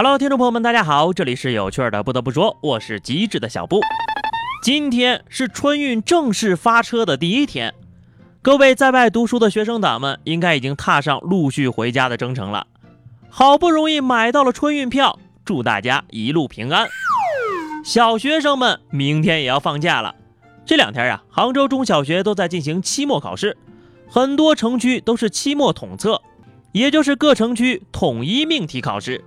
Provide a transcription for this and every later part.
Hello，听众朋友们，大家好，这里是有趣的。不得不说，我是机智的小布。今天是春运正式发车的第一天，各位在外读书的学生党们，应该已经踏上陆续回家的征程了。好不容易买到了春运票，祝大家一路平安。小学生们明天也要放假了。这两天啊，杭州中小学都在进行期末考试，很多城区都是期末统测，也就是各城区统一命题考试。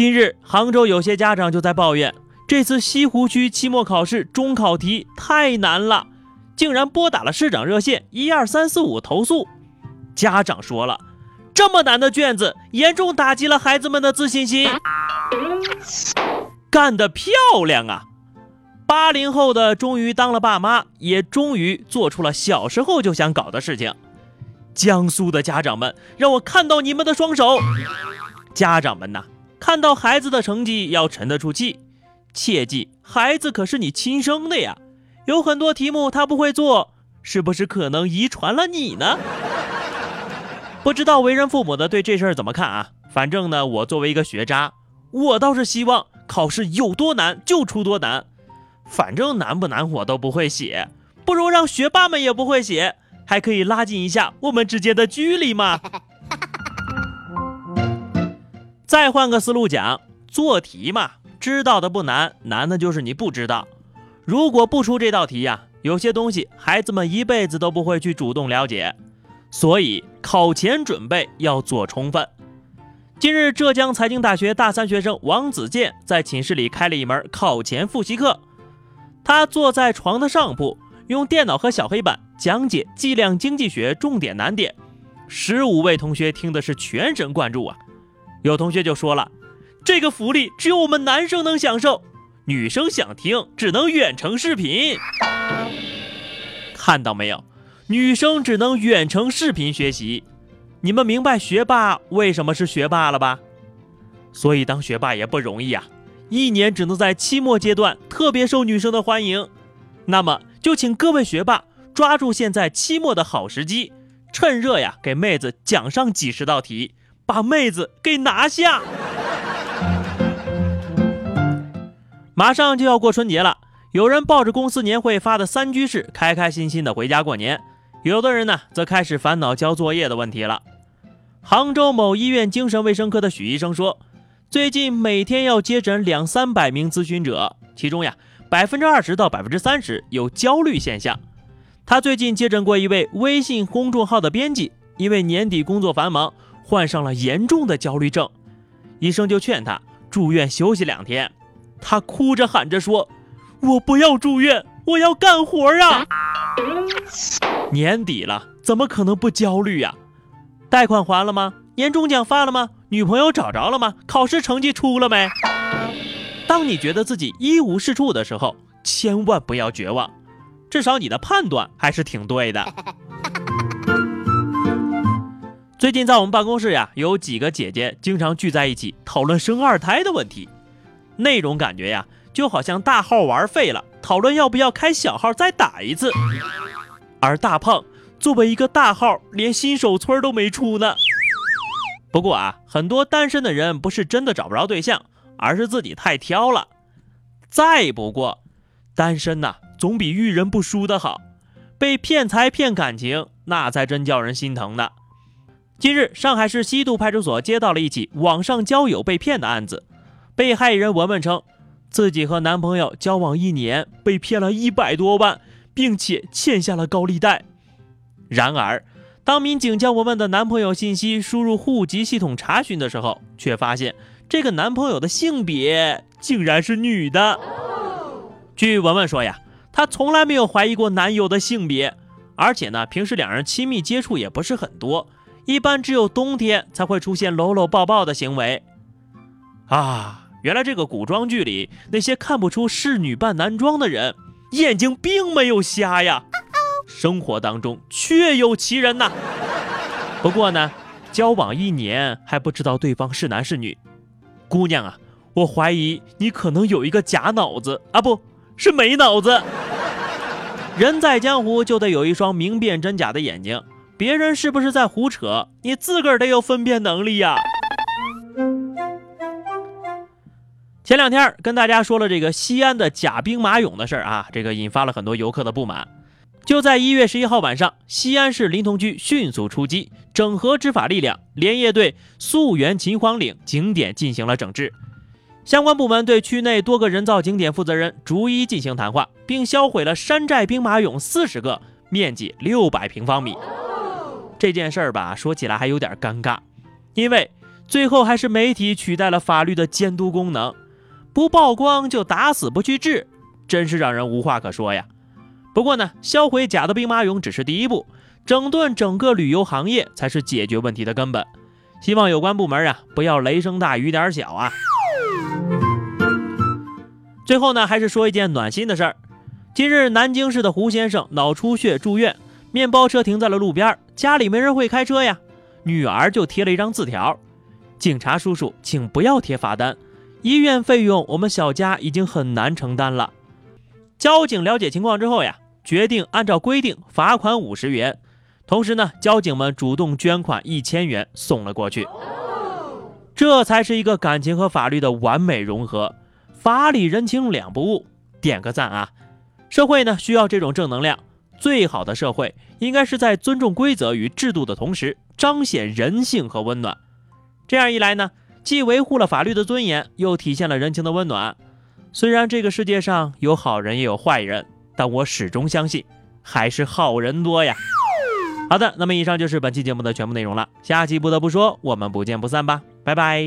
今日，杭州有些家长就在抱怨，这次西湖区期末考试中考题太难了，竟然拨打了市长热线一二三四五投诉。家长说了，这么难的卷子，严重打击了孩子们的自信心。干得漂亮啊！八零后的终于当了爸妈，也终于做出了小时候就想搞的事情。江苏的家长们，让我看到你们的双手。家长们呐！看到孩子的成绩要沉得住气，切记孩子可是你亲生的呀，有很多题目他不会做，是不是可能遗传了你呢？不知道为人父母的对这事儿怎么看啊？反正呢，我作为一个学渣，我倒是希望考试有多难就出多难，反正难不难我都不会写，不如让学霸们也不会写，还可以拉近一下我们之间的距离嘛。再换个思路讲，做题嘛，知道的不难，难的就是你不知道。如果不出这道题呀，有些东西孩子们一辈子都不会去主动了解。所以考前准备要做充分。今日，浙江财经大学大三学生王子健在寝室里开了一门考前复习课。他坐在床的上铺，用电脑和小黑板讲解计量经济学重点难点。十五位同学听的是全神贯注啊。有同学就说了，这个福利只有我们男生能享受，女生想听只能远程视频。看到没有，女生只能远程视频学习。你们明白学霸为什么是学霸了吧？所以当学霸也不容易啊，一年只能在期末阶段特别受女生的欢迎。那么就请各位学霸抓住现在期末的好时机，趁热呀给妹子讲上几十道题。把妹子给拿下！马上就要过春节了，有人抱着公司年会发的三居室，开开心心的回家过年；有的人呢，则开始烦恼交作业的问题了。杭州某医院精神卫生科的许医生说，最近每天要接诊两三百名咨询者，其中呀，百分之二十到百分之三十有焦虑现象。他最近接诊过一位微信公众号的编辑，因为年底工作繁忙。患上了严重的焦虑症，医生就劝他住院休息两天。他哭着喊着说：“我不要住院，我要干活啊！”年底了，怎么可能不焦虑呀？贷款还了吗？年终奖发了吗？女朋友找着了吗？考试成绩出了没？当你觉得自己一无是处的时候，千万不要绝望，至少你的判断还是挺对的。最近在我们办公室呀，有几个姐姐经常聚在一起讨论生二胎的问题，那种感觉呀，就好像大号玩废了，讨论要不要开小号再打一次。而大胖作为一个大号，连新手村都没出呢。不过啊，很多单身的人不是真的找不着对象，而是自己太挑了。再不过，单身呐，总比遇人不淑的好。被骗财骗感情，那才真叫人心疼呢。近日，上海市西渡派出所接到了一起网上交友被骗的案子。被害人文文称，自己和男朋友交往一年，被骗了一百多万，并且欠下了高利贷。然而，当民警将文文的男朋友信息输入户籍系统查询的时候，却发现这个男朋友的性别竟然是女的。据文文说呀，她从来没有怀疑过男友的性别，而且呢，平时两人亲密接触也不是很多。一般只有冬天才会出现搂搂抱抱的行为啊！原来这个古装剧里那些看不出是女扮男装的人，眼睛并没有瞎呀，生活当中确有其人呐。不过呢，交往一年还不知道对方是男是女，姑娘啊，我怀疑你可能有一个假脑子啊，不是没脑子。人在江湖就得有一双明辨真假的眼睛。别人是不是在胡扯？你自个儿得有分辨能力呀！前两天跟大家说了这个西安的假兵马俑的事儿啊，这个引发了很多游客的不满。就在一月十一号晚上，西安市临潼区迅速出击，整合执法力量，连夜对溯源秦皇岭景点进行了整治。相关部门对区内多个人造景点负责人逐一进行谈话，并销毁了山寨兵马俑四十个，面积六百平方米。这件事儿吧，说起来还有点尴尬，因为最后还是媒体取代了法律的监督功能，不曝光就打死不去治，真是让人无话可说呀。不过呢，销毁假的兵马俑只是第一步，整顿整个旅游行业才是解决问题的根本。希望有关部门啊，不要雷声大雨点小啊。最后呢，还是说一件暖心的事儿。今日南京市的胡先生脑出血住院，面包车停在了路边，家里没人会开车呀，女儿就贴了一张字条：“警察叔叔，请不要贴罚单，医院费用我们小家已经很难承担了。”交警了解情况之后呀，决定按照规定罚款五十元。同时呢，交警们主动捐款一千元送了过去。这才是一个感情和法律的完美融合，法理人情两不误，点个赞啊！社会呢需要这种正能量。最好的社会应该是在尊重规则与制度的同时，彰显人性和温暖。这样一来呢，既维护了法律的尊严，又体现了人情的温暖。虽然这个世界上有好人也有坏人，但我始终相信还是好人多呀。好的，那么以上就是本期节目的全部内容了。下期不得不说，我们不见不散吧，拜拜。